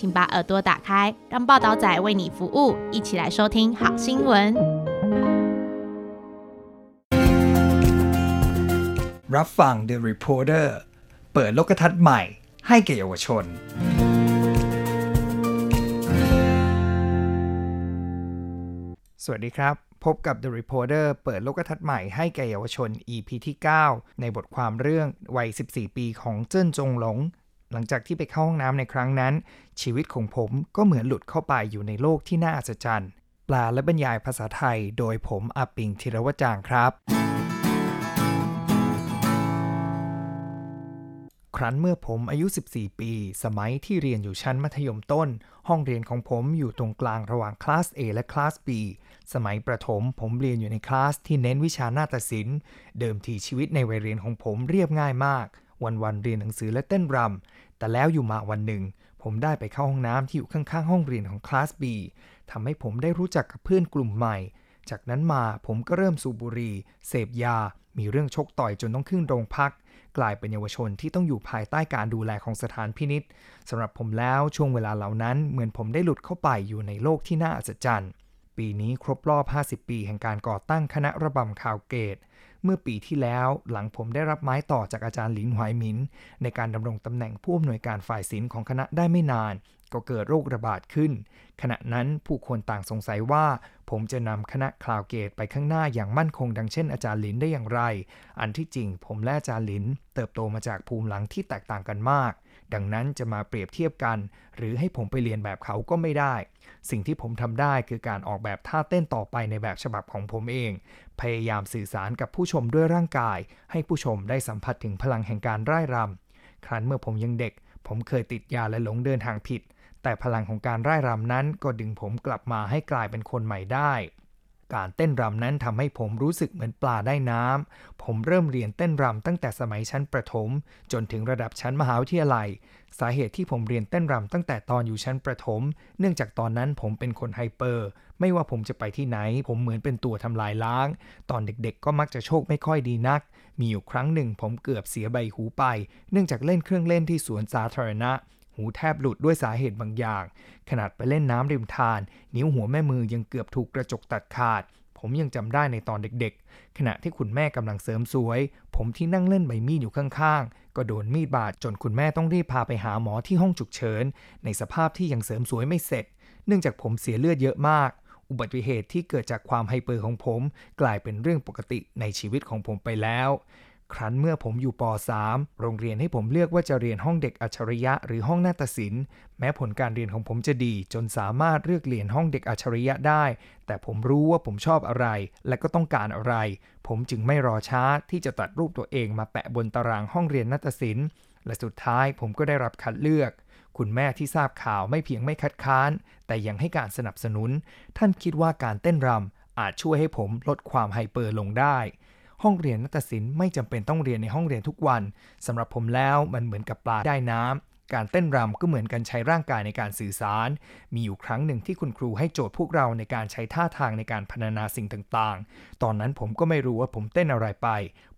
请把耳朵打开，让报道仔为你服务，一起来收听好新闻。 รับฟัง The Reporter เปิดโลกทัศน์ใหม่ ให้แก่เยาวชน สวัสดีครับ พบกับ The Reporter เปิดโลกทัศน์ใหม่ให้แก่เยาวชน EP ที่ 9 ในบทความเรื่องวัย 14 ปีของเจิ้นจงหลง หลังจากที่ไปเข้าห้องน้ำในครั้งนั้น ชีวิตของผมก็เหมือนหลุดเข้าไปอยู่ในโลกที่น่าอัศจรรย์ ปลและบรรยายภาษาไทย โดยผมอาปิงธีรวจางครับ ครั้นเมื่อผมอายุ 14 ปี สมัยที่เรียนอยู่ชั้นมัธยมต้น ห้องเรียนของผมอยู่ตรงกลางระหว่างคลาส A และคลาส B สมัยประถมผมเรียนอยู่ในคลาสที่เน้นวิชานาฏศิลป์ เดิมทีชีวิตในวัยเรียนของผมเรียบง่ายมาก วันๆเรียนหนังสือและเต้นรำแต่แล้วอยู่มาวันหนึ่ง ผมได้ไปเข้าห้องน้ำที่อยู่ข้างๆ ห้องเรียนของคลาส B ทำให้ผมได้รู้จักกับเพื่อนกลุ่มใหม่ จากนั้นมาผมก็เริ่มสูบบุหรี่เสพยา มีเรื่องชกต่อยจนต้องขึ้นโรงพัก กลายเป็นเยาวชนที่ต้องอยู่ภายใต้การดูแลของสถานพินิษสำหรับผมแล้วช่วงเวลาเหล่านั้นเหมือนผมได้หลุดเข้าไปอยู่ในโลกที่น่าอัศจรรย์ปีนี้ครบรอบ 50 ปีแห่งการก่อตั้งคณะระบำ Cloud Gate เมื่อปีที่แล้วหลังผมได้รับไม้ต่อจากอาจารย์หลินหวายหมิน ในการดำรงตำแหน่งผู้อำนวยการฝ่ายศิลป์ของคณะได้ไม่นาน ก็เกิดโรคระบาดขึ้น ขณะนั้นผู้คนต่างสงสัยว่า ผมจะนำคณะ Cloud Gate ไปข้างหน้าอย่างมั่นคงดังเช่นอาจารย์หลินได้อย่างไร อันที่จริงผมและอาจารย์หลิน เติบโตมาจากภูมิหลังที่แตกต่างกันมาก ดังนั้นจะมาเปรียบเทียบกัน หรือให้ผมไปเรียนแบบเขาก็ไม่ได้ สิ่งที่ผมทำได้คือการออกแบบท่าเต้นต่อไปในแบบฉบับของผมเอง พยายามสื่อสารกับผู้ชมด้วยร่างกาย ให้ผู้ชมได้สัมผัสถึงพลังแห่งการร่ายรำครั้นเมื่อผมยังเด็ก ผมเคยติดยาและหลงเดินทางผิด แต่พลังของการร่ายรำนั้นก็ดึงผมกลับมาให้กลายเป็นคนใหม่ได้ การเต้นรำนั้นทำให้ผมรู้สึกเหมือนปลาได้น้ำ ผมเริ่มเรียนเต้นรำตั้งแต่สมัยชั้นประถม จนถึงระดับชั้นมหาวิทยาลัย สาเหตุที่ผมเรียนเต้นรำตั้งแต่ตอนอยู่ชั้นประถม เนื่องจากตอนนั้นผมเป็นคนไฮเปอร์ ไม่ว่าผมจะไปที่ไหน ผมเหมือนเป็นตัวทำลายล้าง ตอนเด็กๆ ก็มักจะโชคไม่ค่อยดีนัก มีอยู่ครั้งหนึ่งผมเกือบเสียใบหูไป เนื่องจากเล่นเครื่องเล่นที่สวนสาธารณะ หูแทบหลุดด้วยสาเหตุบางอย่าง ขนาดไปเล่นน้ำริมทาน นิ้วหัวแม่มือยังเกือบถูกกระจกตัดขาด ผมยังจำได้ในตอนเด็กๆ ขณะที่คุณแม่กำลังเสริมสวย ผมที่นั่งเล่นใบมีดอยู่ข้างๆ ก็โดนมีดบาดจนคุณแม่ต้องรีบพาไปหาหมอที่ห้องฉุกเฉิน ในสภาพที่ยังเสริมสวยไม่เสร็จ เนื่องจากผมเสียเลือดเยอะมาก อุบัติเหตุที่เกิดจากความไฮเปอร์ของผม กลายเป็นเรื่องปกติในชีวิตของผมไปแล้ว ครั้นเมื่อผมอยู่ป .3 โรงเรียนให้ผมเลือกว่าจะเรียนห้องเด็กอัจฉริยะหรือห้องนาฏศิลป์แม้ผลการเรียนของผมจะดี จนสามารถเลือกเรียนห้องเด็กอัจฉริยะได้ แต่ผมรู้ว่าผมชอบอะไร และก็ต้องการอะไร ผมจึงไม่รอช้าที่จะตัดรูปตัวเองมาแปะบนตารางห้องเรียนนาฏศิลป์ และสุดท้ายผมก็ได้รับคัดเลือกคุณแม่ที่ทราบข่าวไม่เพียงไม่คัดค้าน แต่ยังให้การสนับสนุน ท่านคิดว่าการเต้นรำอาจช่วยให้ผมลดความไฮเปอร์ลงได้ ห้องเรียนนาฏศิลป์ไม่จำเป็นต้องเรียนในห้องเรียนทุกวันสำหรับผมแล้วมันเหมือนกับปลาได้น้ำการเต้นรำก็เหมือนกันใช้ร่างกายในการสื่อสาร มีอยู่ครั้งหนึ่งที่คุณครูให้โจทย์พวกเราในการใช้ท่าทางในการพรรณนาสิ่งต่างๆ ตอนนั้นผมก็ไม่รู้ว่าผมเต้นอะไรไป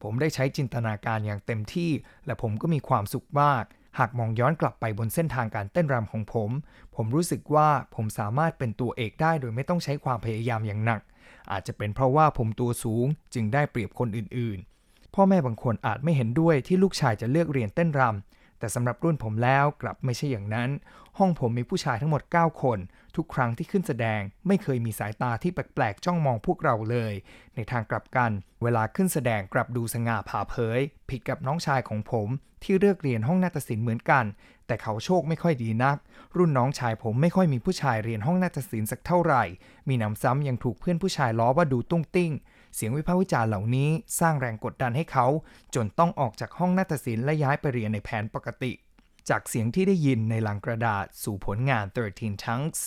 ผมได้ใช้จินตนาการอย่างเต็มที่ และผมก็มีความสุขมากหากมองย้อนกลับไปบนเส้นทางการเต้นรำของผม ผมรู้สึกว่าผมสามารถเป็นตัวเอกได้โดยไม่ต้องใช้ความพยายามอย่างหนัก อาจจะเป็นเพราะว่าผมตัวสูงจึงได้เปรียบคนอื่นๆ พ่อแม่บางคนอาจไม่เห็นด้วยที่ลูกชายจะเลือกเรียนเต้นรำแต่สำหรับรุ่นผมแล้วกลับไม่ใช่อย่างนั้น ห้องผมมีผู้ชายทั้งหมด 9 คน ทุกครั้งที่ขึ้นแสดง ไม่เคยมีสายตาที่แปลกๆจ้องมองพวกเราเลย ในทางกลับกัน เวลาขึ้นแสดงกลับดูสง่าผ่าเผย ผิดกับน้องชายของผมที่เลือกเรียนห้องนาฏศิลป์เหมือนกัน แต่เขาโชคไม่ค่อยดีนัก รุ่นน้องชายผมไม่ค่อยมีผู้ชายเรียนห้องนาฏศิลป์สักเท่าไหร่ มีหนำซ้ำยังถูกเพื่อนผู้ชายล้อว่าดูตุ้งติ้งเสียงวิพากษ์วิจารณ์เหล่านี้สร้างแรงกดดันให้เขา จนต้องออกจากห้องนาฏศิลป์และย้ายไปเรียนในแผนปกติ จากเสียงที่ได้ยินในลังกระดาษสู่ผลงาน 13 Chunks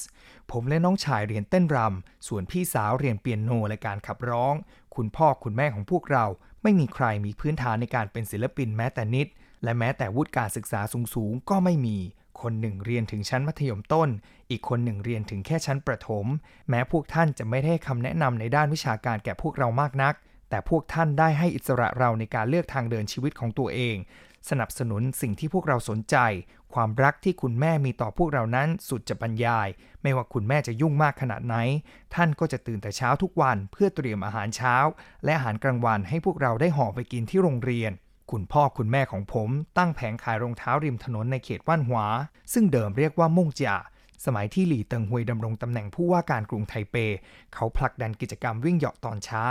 ผมและน้องชายเรียนเต้นรำ ส่วนพี่สาวเรียนเปียโนและการขับร้อง คุณพ่อคุณแม่ของพวกเรา ไม่มีใครมีพื้นฐานในการเป็นศิลปินแม้แต่นิด และแม้แต่วุฒิการศึกษาสูงๆ ก็ไม่มี คนหนึ่งเรียนถึงชั้นมัธยมต้น อีกคนหนึ่งเรียนถึงแค่ชั้นประถม แม้พวกท่านจะไม่ได้ให้คำแนะนำในด้านวิชาการแก่พวกเรามากนักแต่พวกท่านได้ให้อิสระเราในการเลือกทางเดินชีวิตของตัวเอง สนับสนุนสิ่งที่พวกเราสนใจ ความรักที่คุณแม่มีต่อพวกเรานั้นสุดจะบรรยาย ไม่ว่าคุณแม่จะยุ่งมากขนาดไหน ท่านก็จะตื่นแต่เช้าทุกวันเพื่อเตรียมอาหารเช้า และอาหารกลางวันให้พวกเราได้ห่อไปกินที่โรงเรียน คุณพ่อคุณแม่ของผมตั้งแผงขายรองเท้าริมถนนในเขตว่านหวา ซึ่งเดิมเรียกว่าม่งจ่าสมัยที่หลี่เติงฮวยดำรงตำแหน่งผู้ว่าการกรุงไทเป เขาผลักดันกิจกรรมวิ่งเหยาะตอนเช้า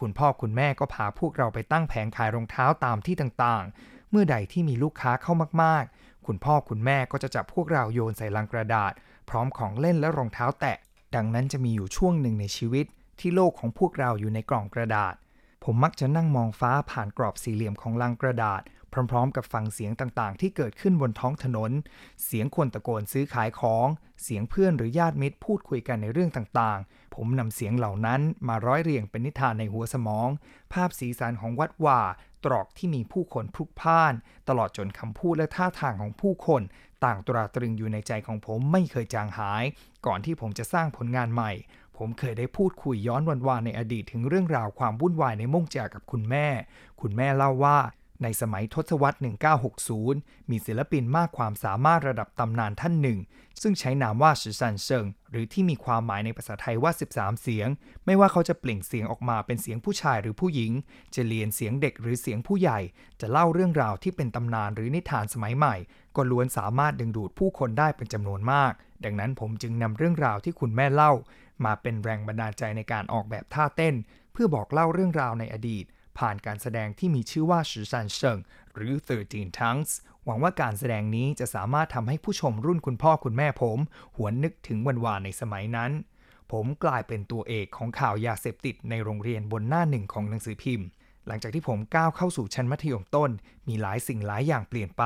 คุณพ่อคุณแม่ก็พาพวกเราไปตั้งแผงขายรองเท้าตามที่ต่างๆ เมื่อใดที่มีลูกค้าเข้ามากๆ คุณพ่อคุณแม่ก็จะจับพวกเราโยนใส่ลังกระดาษ พร้อมของเล่นและรองเท้าแตะ ดังนั้นจะมีอยู่ช่วงหนึ่งในชีวิต ที่โลกของพวกเราอยู่ในกล่องกระดาษ ผมมักจะนั่งมองฟ้าผ่านกรอบสี่เหลี่ยมของลังกระดาษ พร้อมๆ กับฟังเสียงต่างๆ ที่เกิดขึ้นบนท้องถนน เสียงคนตะโกนซื้อขายของ เสียงเพื่อนหรือญาติมิตรพูดคุยกันในเรื่องต่างๆ ผมนำเสียงเหล่านั้นมาร้อยเรียงเป็นนิทานในหัวสมอง ภาพสีสันของวัดว่า ตรอกที่มีผู้คนพลุกพล่าน ตลอดจนคำพูดและท่าทางของผู้คน ต่างตราตรึงอยู่ในใจของผมไม่เคยจางหาย ก่อนที่ผมจะสร้างผลงานใหม่ผมเคยได้พูดคุยย้อนวันวานในอดีตถึงเรื่องราวความวุ่นวายในม่งจ่ากับคุณแม่ คุณแม่เล่าว่า ในสมัยทศวรรษ 1960 มีศิลปินมากความสามารถระดับตำนานท่านหนึ่ง ซึ่งใช้นามว่าชือซันเซิงหรือที่มีความหมายในภาษาไทยว่า 13 เสียง ไม่ว่าเขาจะเปล่งเสียงออกมาเป็นเสียงผู้ชายหรือผู้หญิง จะเรียนเสียงเด็กหรือเสียงผู้ใหญ่ จะเล่าเรื่องราวที่เป็นตำนานหรือนิทานสมัยใหม่ ก็ล้วนสามารถดึงดูดผู้คนได้เป็นจำนวนมาก ดังนั้นผมจึงนำเรื่องราวที่คุณแม่เล่า มาเป็นแรงบันดาลใจในการออกแบบท่าเต้น เพื่อบอกเล่าเรื่องราวในอดีต ผ่านการแสดงที่มีชื่อว่าชือซันเซิงหรือ 13 Tongues หวังว่าการแสดงนี้จะสามารถทำให้ผู้ชมรุ่นคุณพ่อคุณแม่ผม หวนนึกถึงวันวานในสมัยนั้น ผมกลายเป็นตัวเอกของข่าวยาเสพติดในโรงเรียนบนหน้าหนึ่งของหนังสือพิมพ์ หลังจากที่ผมก้าวเข้าสู่ชั้นมัธยมต้น มีหลายสิ่งหลายอย่างเปลี่ยนไป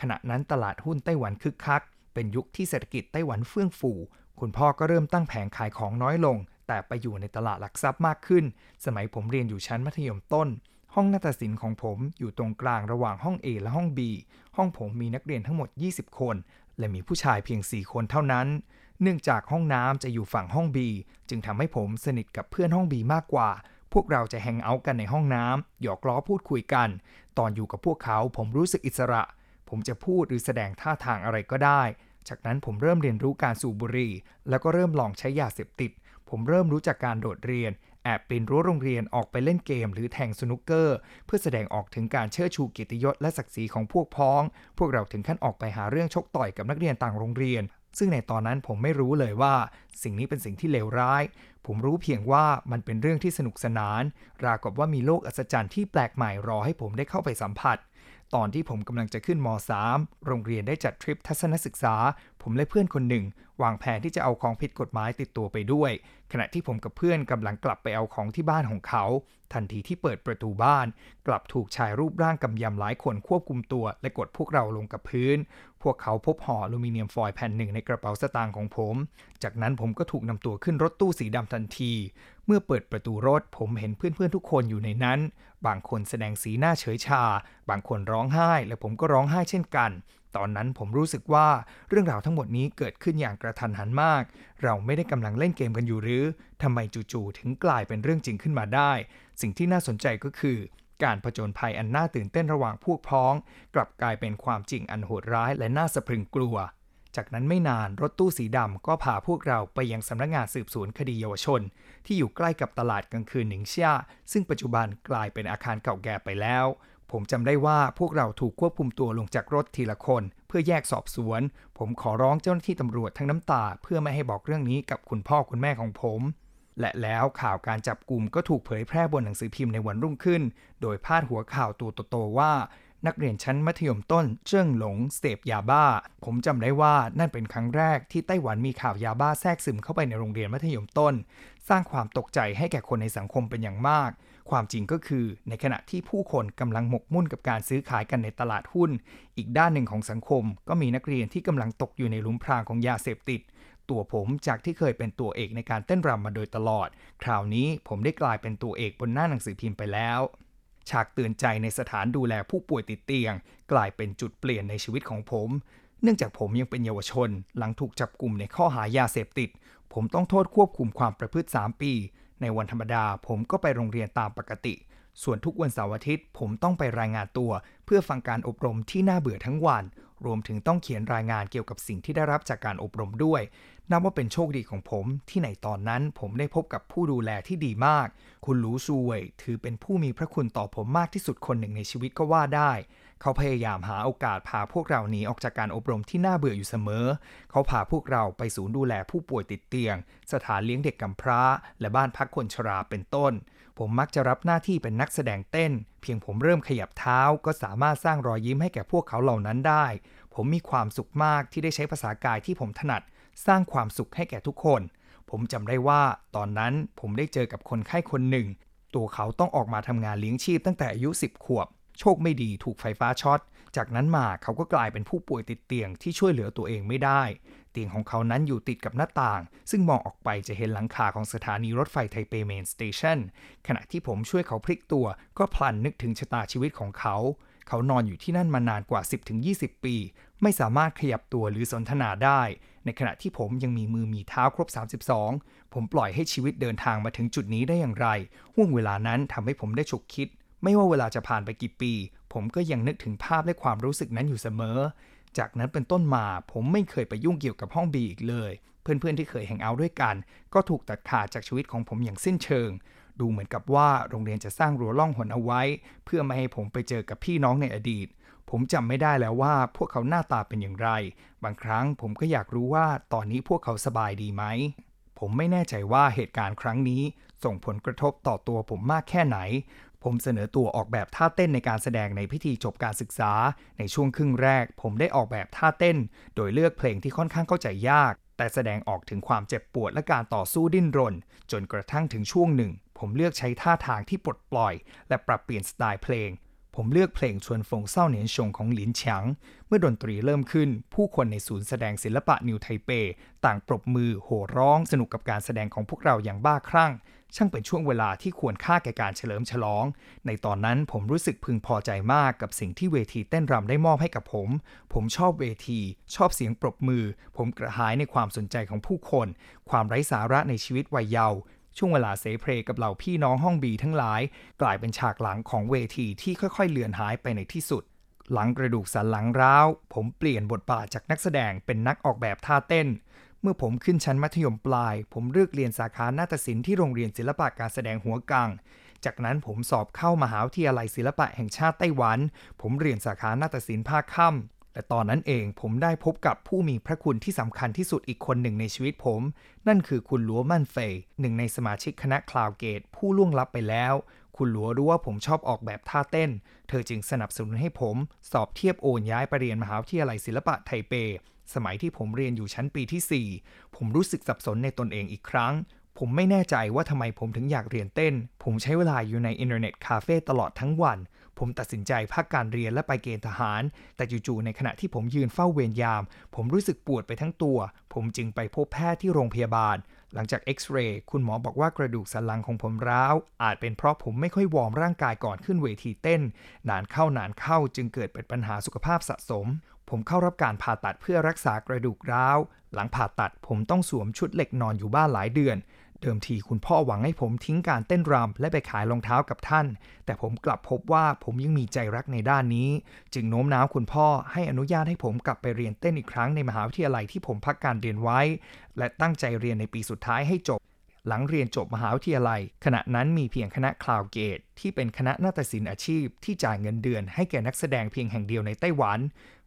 ขณะนั้นตลาดหุ้นไต้หวันคึกคัก เป็นยุคที่เศรษฐกิจไต้หวันเฟื่องฟูคุณพ่อก็เริ่มตั้งแผงขายของน้อยลง แต่ไปอยู่ในตลาดหลักทรัพย์มากขึ้น สมัยผมเรียนอยู่ชั้นมัธยมต้น ห้องนาฏศิลป์ของผมอยู่ตรงกลางระหว่างห้อง A และห้อง B ห้องผมมีนักเรียนทั้งหมด 20 คน และมีผู้ชายเพียง 4 คนเท่านั้น เนื่องจากห้องน้ำจะอยู่ฝั่งห้อง B จึงทำให้ผมสนิทกับเพื่อนห้อง B มากกว่า พวกเราจะแฮงเอาท์กันในห้องน้ำหยอกล้อพูดคุยกัน ตอนอยู่กับพวกเขาผมรู้สึกอิสระ ผมจะพูดหรือแสดงท่าทางอะไรก็ได้จากนั้นผมเริ่มเรียนรู้การสูบบุหรี่ แล้วก็เริ่มลองใช้ยาเสพติด ผมเริ่มรู้จักการโดดเรียน แอบปีนรั้วโรงเรียนออกไปเล่นเกม หรือแทงสนุกเกอร์ เพื่อแสดงออกถึงการเชิดชูเกียรติยศและศักดิ์ศรีของพวกพ้อง พวกเราถึงขั้นออกไปหาเรื่องชกต่อยกับนักเรียนต่างโรงเรียน ซึ่งในตอนนั้นผมไม่รู้เลยว่า สิ่งนี้เป็นสิ่งที่เลวร้าย ผมรู้เพียงว่ามันเป็นเรื่องที่สนุกสนาน ราวกับว่ามีโลกอัศจรรย์ที่แปลกใหม่รอให้ผมได้เข้าไปสัมผัส ตอนที่ผมกำลังจะขึ้นม .3 โรงเรียนได้จัดทริปทัศนศึกษา ผมและเพื่อนคนหนึ่ง วางแผนที่จะเอาของผิดกฎหมายติดตัวไปด้วย ขณะที่ผมกับเพื่อนกำลังกลับไปเอาของที่บ้านของเขา ทันทีที่เปิดประตูบ้าน กลับถูกชายรูปร่างกำยำหลายคนควบคุมตัว และกดพวกเราลงกับพื้น พวกเขาพบห่ออลูมิเนียมฟอยล์แผ่นหนึ่งในกระเป๋าสตางค์ของผม จากนั้นผมก็ถูกนำตัวขึ้นรถตู้สีดำทันที มื่อเปิดประตูรถผมเห็นเพื่อนๆทุกคนอยู่ในนั้น บางคนแสดงสีหน้าเฉยชา บางคนร้องไห้ และผมก็ร้องไห้เช่นกัน ตอนนั้นผมรู้สึกว่าเรื่องราวทั้งหมดนี้เกิดขึ้นอย่างกระทันหันมาก เราไม่ได้กำลังเล่นเกมกันอยู่หรือทำไมจู่ๆถึงกลายเป็นเรื่องจริงขึ้นมาได้ สิ่งที่น่าสนใจก็คือ การผจญภัยอันน่าตื่นเต้นระหว่างพวกพ้อง กลับกลายเป็นความจริงอันโหดร้ายและน่าสะพรึงกลัว จากนั้นไม่นานรถตู้สีดำก็พาพวกเราไปยังสำนักงานสืบสวนคดีเยาวชน ที่อยู่ใกล้กับตลาดกลางคืนหนิงเชียซึ่งปัจจุบันกลายเป็นอาคารเก่าแก่ไปแล้ว ผมจำได้ว่าพวกเราถูกควบคุมตัวลงจากรถทีละคน เพื่อแยกสอบสวน ผมขอร้องเจ้าหน้าที่ตำรวจทั้งน้ำตา เพื่อไม่ให้บอกเรื่องนี้กับคุณพ่อคุณแม่ของผม และแล้วข่าวการจับกลุ่มก็ถูกเผยแพร่บนหนังสือพิมพ์ในวันรุ่งขึ้น โดยพาดหัวข่าวตัวโตๆว่า นักเรียนชั้นมัธยมต้นเจิ้งหลงเสพยาบ้า ผมจำได้ว่านั่นเป็นครั้งแรกที่ไต้หวันมีข่าวยาบ้าแทรกซึมเข้าไปในโรงเรียนมัธยมต้น สร้างความตกใจให้แก่คนในสังคมเป็นอย่างมาก ความจริงก็คือ ในขณะที่ผู้คนกำลังหมกมุ่นกับการซื้อขายกันในตลาดหุ้น อีกด้านหนึ่งของสังคม ก็มีนักเรียนที่กำลังตกอยู่ในหลุมพรางของยาเสพติดตัวผมจากที่เคยเป็นตัวเอกในการเต้นรำมาโดยตลอด คราวนี้ผมได้กลายเป็นตัวเอกบนหน้าหนังสือพิมพ์ไปแล้ว ฉากเตือนใจในสถานดูแลผู้ป่วยติดเตียง กลายเป็นจุดเปลี่ยนในชีวิตของผม เนื่องจากผมยังเป็นเยาวชน หลังถูกจับกลุ่มในข้อหายาเสพติด ผมต้องโทษควบคุมความประพฤติ 3 ปี ในวันธรรมดาผมก็ไปโรงเรียนตามปกติ ส่วนทุกวันเสาร์อาทิตย์ ผมต้องไปรายงานตัว เพื่อฟังการอบรมที่น่าเบื่อทั้งวัน รวมถึงต้องเขียนรายงานเกี่ยวกับสิ่งที่ได้รับจากการอบรมด้วย นับว่าเป็นโชคดีของผมที่ในตอนนั้นผมได้พบกับผู้ดูแลที่ดีมาก คุณหลูซูเวยถือเป็นผู้มีพระคุณต่อผมมากที่สุดคนหนึ่งในชีวิตก็ว่าได้ เขาพยายามหาโอกาสพาพวกเราหนีออกจากการอบรมที่น่าเบื่ออยู่เสมอ เขาพาพวกเราไปศูนย์ดูแลผู้ป่วยติดเตียง สถานเลี้ยงเด็กกำพร้า และบ้านพักคนชราเป็นต้น ผมมักจะรับหน้าที่เป็นนักแสดงเต้น เพียงผมเริ่มขยับเท้า ก็สามารถสร้างรอยยิ้มให้แก่พวกเขาเหล่านั้นได้ ผมมีความสุขมากที่ได้ใช้ภาษากายที่ผมถนัด สร้างความสุขให้แก่ทุกคน ผมจำได้ว่า ตอนนั้นผมได้เจอกับคนไข้คนหนึ่ง ตัวเขาต้องออกมาทำงานเลี้ยงชีพตั้งแต่อายุ 10 ขวบ โชคไม่ดีถูกไฟฟ้าช็อต จากนั้นมาเขาก็กลายเป็นผู้ป่วยติดเตียงที่ช่วยเหลือตัวเองไม่ได้ เตียงของเขานั้นอยู่ติดกับหน้าต่าง ซึ่งมองออกไปจะเห็นหลังคาของสถานีรถไฟไทเป Main Station ขณะที่ผมช่วยเขาพลิกตัว ก็พลันนึกถึงชะตาชีวิตของเขา เขานอนอยู่ที่นั่นมานานกว่า 10-20 ปี ไม่สามารถขยับตัวหรือสนทนาได้ ในขณะที่ผมยังมีมือมีเท้าครบ 32 ผมปล่อยให้ชีวิตเดินทางมาถึงจุดนี้ได้อย่างไรห่วงเวลานั้นทำให้ผมได้ฉุกคิด ไม่ว่าเวลาจะผ่านไปกี่ปี ผมก็ยังนึกถึงภาพและความรู้สึกนั้นอยู่เสมอ จากนั้นเป็นต้นมาผมไม่เคยไปยุ่งเกี่ยวกับห้องบีอีกเลย เพื่อนๆที่เคยแฮงเอาด้วยกัน ก็ถูกตัดขาดจากชีวิตของผมอย่างสิ้นเชิง ดูเหมือนกับว่าโรงเรียนจะสร้างรั้วล่องหนเอาไว้ เพื่อไม่ให้ผมไปเจอกับพี่น้องในอดีต ผมจำไม่ได้แล้วว่าพวกเขาหน้าตาเป็นอย่างไร บางครั้งผมก็อยากรู้ว่าตอนนี้พวกเขาสบายดีไหมผมไม่แน่ใจว่าเหตุการณ์ครั้งนี้ ส่งผลกระทบต่อตัวผมมากแค่ไหน ผมเสนอตัวออกแบบท่าเต้นในการแสดงในพิธีจบการศึกษา ในช่วงครึ่งแรก ผมได้ออกแบบท่าเต้น โดยเลือกเพลงที่ค่อนข้างเข้าใจยาก แต่แสดงออกถึงความเจ็บปวดและการต่อสู้ดิ้นรน จนกระทั่งถึงช่วงหนึ่ง ผมเลือกใช้ท่าทางที่ปลดปล่อย และปรับเปลี่ยนสไตล์เพลง ผมเลือกเพลงชวนฟงเศร้าเหนียนชงของหลินฉางเมื่อดนตรีเริ่มขึ้น ผู้คนในศูนย์แสดงศิลปะนิวไทเป ต่างปรบมือ โห่ร้อง สนุกกับการแสดงของพวกเราอย่างบ้าคลั่ง ช่างเป็นช่วงเวลาที่ควรค่าแก่การเฉลิมฉลอง ในตอนนั้นผมรู้สึกพึงพอใจมากกับสิ่งที่เวทีเต้นรำได้มอบให้กับผม ผมชอบเวที ชอบเสียงปรบมือ ผมกระหายในความสนใจของผู้คน ความไร้สาระในชีวิตวัยเยาว์ช่วงเวลาเสเพลกับเหล่าพี่น้องห้องบีทั้งหลาย กลายเป็นฉากหลังของเวทีที่ค่อยๆ เลือนหายไปในที่สุด หลังกระดูกสันหลังร้าว ผมเปลี่ยนบทบาทจากนักแสดงเป็นนักออกแบบท่าเต้น เมื่อผมขึ้นชั้นมัธยมปลาย ผมเลือกเรียนสาขานาฏศิลป์ที่โรงเรียนศิลปะการแสดงหัวกัง จากนั้นผมสอบเข้ามหาวิทยาลัยศิลปะแห่งชาติไต้หวัน ผมเรียนสาขานาฏศิลป์ภาคค่ำและตอนนั้นเองผมได้พบกับผู้มีพระคุณที่สำคัญที่สุดอีกคนหนึ่งในชีวิตผม นั่นคือคุณหลัวมั่นเฟยหนึ่งในสมาชิกคณะ Cloud Gate ผู้ล่วงลับไปแล้ว คุณหลัวรู้ว่าผมชอบออกแบบท่าเต้น เธอจึงสนับสนุนให้ผม สอบเทียบโอนย้ายไปเรียนมหาวิทยาลัยศิลปะไทเป สมัยที่ผมเรียนอยู่ชั้นปีที่ 4 ผมรู้สึกสับสนในตนเองอีกครั้ง ผมไม่แน่ใจว่าทำไมผมถึงอยากเรียนเต้น ผมใช้เวลาอยู่ในอินเทอร์เน็ตคาเฟ่ตลอดทั้งวัน ผมตัดสินใจพักการเรียนและไปเกณฑ์ทหาร แต่จู่ๆในขณะที่ผมยืนเฝ้าเวรยาม ผมรู้สึกปวดไปทั้งตัว ผมจึงไปพบแพทย์ที่โรงพยาบาล หลังจากเอ็กซเรย์คุณหมอบอกว่ากระดูกสันหลังของผมร้าว อาจเป็นเพราะผมไม่ค่อยวอร์มร่างกายก่อนขึ้นเวทีเต้น นานเข้านานเข้าจึงเกิดเป็นปัญหาสุขภาพสะสม ผมเข้ารับการผ่าตัดเพื่อรักษากระดูกร้าว หลังผ่าตัดผมต้องสวมชุดเหล็กนอนอยู่บ้านหลายเดือน เดิมทีคุณพ่อหวังให้ผมทิ้งการเต้นรำและไปขายรองเท้ากับท่าน แต่ผมกลับพบว่าผมยังมีใจรักในด้านนี้ จึงโน้มน้าวคุณพ่อให้อนุญาตให้ผมกลับไปเรียนเต้นอีกครั้งในมหาวิทยาลัยที่ผมพักการเรียนไว้ และตั้งใจเรียนในปีสุดท้ายให้จบหลังเรียนจบมหาวิทยาลัย ขณะนั้นมีเพียงคณะ Cloud Gate ที่เป็นคณะนาฏศิลป์อาชีพที่จ่ายเงินเดือนให้แก่นักแสดงเพียงแห่งเดียวในไต้หวัน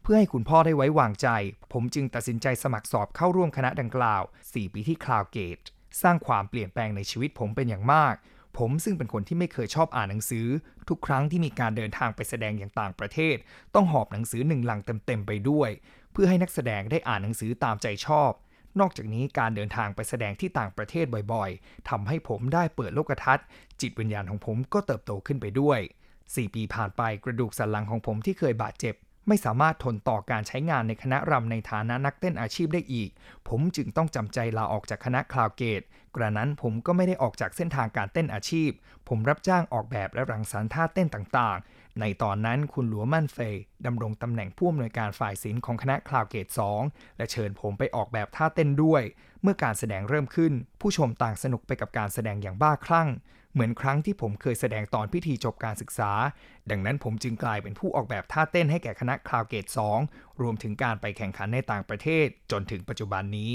เพื่อให้คุณพ่อได้ไว้วางใจ ผมจึงตัดสินใจสมัครสอบเข้าร่วมคณะดังกล่าว 4 ปีที่ Cloud Gate สร้างความเปลี่ยนแปลงในชีวิตผมเป็นอย่างมาก ผมซึ่งเป็นคนที่ไม่เคยชอบอ่านหนังสือ ทุกครั้งที่มีการเดินทางไปแสดงอย่างต่างประเทศ ต้องหอบหนังสือหนึ่งลังเต็มๆไปด้วย เพื่อให้นักแสดงได้อ่านหนังสือตามใจชอบ นอกจากนี้การเดินทางไปแสดงที่ต่างประเทศบ่อยๆทำให้ผมได้เปิดโลกทัศน์ จิตวิญญาณของผมก็เติบโตขึ้นไปด้วย 4 ปีผ่านไปกระดูกสันหลังของผมที่เคยบาดเจ็บ ไม่สามารถทนต่อการใช้งานในคณะรำในฐานะนักเต้นอาชีพได้อีก ผมจึงต้องจำใจลาออกจากคณะคลาวเกต กระนั้นผมก็ไม่ได้ออกจากเส้นทางการเต้นอาชีพ ผมรับจ้างออกแบบและรังสรรค์ท่าเต้นต่างๆ ในตอนนั้นคุณหลัวมั่นเฟยดำรงตำแหน่งผู้อำนวยการฝ่ายศิลป์ของคณะ Cloud Gate 2 และเชิญผมไปออกแบบท่าเต้นด้วย เมื่อการแสดงเริ่มขึ้น ผู้ชมต่างสนุกไปกับการแสดงอย่างบ้าคลั่ง เหมือนครั้งที่ผมเคยแสดงตอนพิธีจบการศึกษา ดังนั้นผมจึงกลายเป็นผู้ออกแบบท่าเต้นให้แก่คณะ Cloud Gate 2 รวมถึงการไปแข่งขันในต่างประเทศ จนถึงปัจจุบันนี้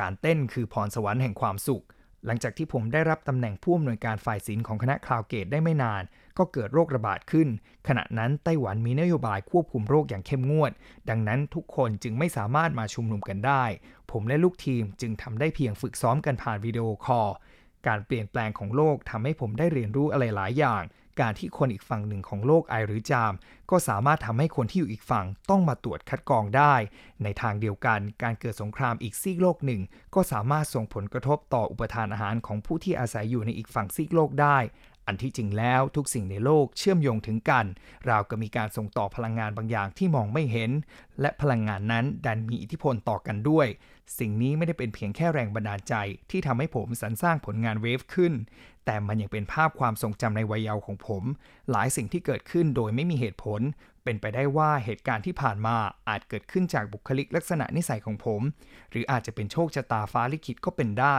การเต้นคือพรสวรรค์แห่งความสุข หลังจากที่ผมได้รับตำแหน่งผู้อำนวยการฝ่ายศิลป์ของคณะ Cloud Gate ได้ไม่นาน ก็เกิดโรคระบาดขึ้น ขณะนั้นไต้หวันมีนโยบายควบคุมโรคอย่างเข้มงวด ดังนั้นทุกคนจึงไม่สามารถมาชุมนุมกันได้ ผมและลูกทีมจึงทำได้เพียงฝึกซ้อมกันผ่านวิดีโอคอล การเปลี่ยนแปลงของโลกทำให้ผมได้เรียนรู้อะไรหลายอย่าง การที่คนอีกฝั่งหนึ่งของโลกไอหรือจาม ก็สามารถทำให้คนที่อยู่อีกฝั่งต้องมาตรวจคัดกรองได้ ในทางเดียวกันการเกิดสงครามอีกซีกโลกหนึ่ง ก็สามารถส่งผลกระทบต่ออุปทานอาหารของผู้ที่อาศัยอยู่ในอีกฝั่งซีกโลกได้ อันที่จริงแล้วทุกสิ่งในโลกเชื่อมโยงถึงกัน ราวกับมีการส่งต่อพลังงานบางอย่างที่มองไม่เห็น และพลังงานนั้นดันมีอิทธิพลต่อกันด้วย สิ่งนี้ไม่ได้เป็นเพียงแค่แรงบันดาลใจที่ทำให้ผมสรรสร้างผลงานเวฟขึ้น แต่มันยังเป็นภาพความทรงจำในวัยเยาว์ของผม หลายสิ่งที่เกิดขึ้นโดยไม่มีเหตุผล เป็นไปได้ว่าเหตุการณ์ที่ผ่านมาอาจเกิดขึ้นจากบุคลิกลักษณะนิสัยของผม หรืออาจจะเป็นโชคชะตาฟ้าลิขิตก็เป็นได้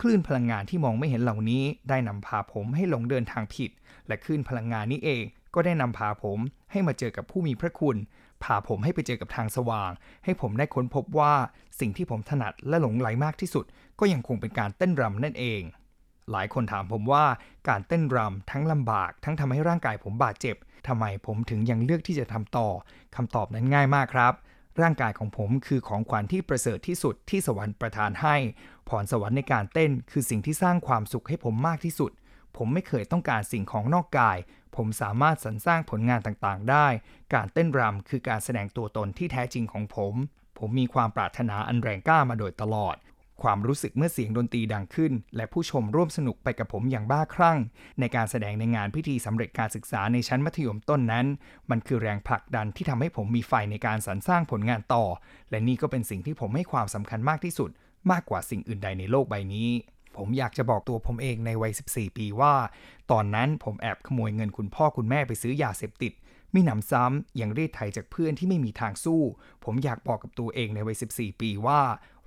คลื่นพลังงานที่มองไม่เห็นเหล่านี้ ได้นำพาผมให้หลงเดินทางผิด และคลื่นพลังงานนี้เอง ก็ได้นำพาผมให้มาเจอกับผู้มีพระคุณพาผมให้ไปเจอกับทางสว่าง ให้ผมได้ค้นพบว่าสิ่งที่ผมถนัดและหลงไหลมากที่สุด ก็ยังคงเป็นการเต้นรำนั่นเอง หลายคนถามผมว่าการเต้นรำทั้งลำบาก ทั้งทำให้ร่างกายผมบาดเจ็บทำไมผมถึงยังเลือกที่จะทำต่อคำตอบนั้นง่ายมากครับ ร่างกายของผมคือของขวัญที่ประเสริฐที่สุดที่สวรรค์ประทานให้พรสวรรค์ในการเต้นคือสิ่งที่สร้างความสุขให้ผมมากที่สุด ผมไม่เคยต้องการสิ่งของนอกกาย ผมสามารถสรรสร้างผลงานต่างๆ ได้ การเต้นรำคือการแสดงตัวตนที่แท้จริงของผม ผมมีความปรารถนาอันแรงกล้ามาโดยตลอด ความรู้สึกเมื่อเสียงดนตรีดังขึ้น และผู้ชมร่วมสนุกไปกับผมอย่างบ้าคลั่ง ในการแสดงในงานพิธีสำเร็จการศึกษาในชั้นมัธยมต้นนั้น มันคือแรงผลักดันที่ทำให้ผมมีไฟในการสรรสร้างผลงานต่อ และนี่ก็เป็นสิ่งที่ผมให้ความสำคัญมากที่สุด มากกว่าสิ่งอื่นใดในโลกใบนี้ ผมอยากจะบอกตัวผมเองในวัย 14 ปีว่า ตอนนั้นผมแอบขโมยเงินคุณพ่อคุณแม่ไปซื้อยาเสพติดไมีหนำซ้ำยังรีดไถจากเพื่อนที่ไม่มีทางสู้ ผมอยากบอกกับตัวเองในวัย 14 ปีว่า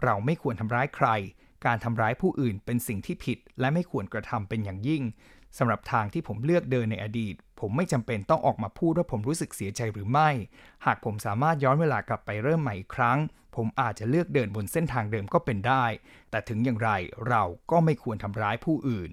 เราไม่ควรทำร้ายใคร การทำร้ายผู้อื่นเป็นสิ่งที่ผิด และไม่ควรกระทำเป็นอย่างยิ่งสำหรับทางที่ผมเลือกเดินในอดีต ผมไม่จำเป็นต้องออกมาพูดว่าผมรู้สึกเสียใจหรือไม่ หากผมสามารถย้อนเวลากลับไปเริ่มใหม่อีกครั้ง ผมอาจจะเลือกเดินบนเส้นทางเดิมก็เป็นได้ แต่ถึงอย่างไรเราก็ไม่ควรทำร้ายผู้อื่น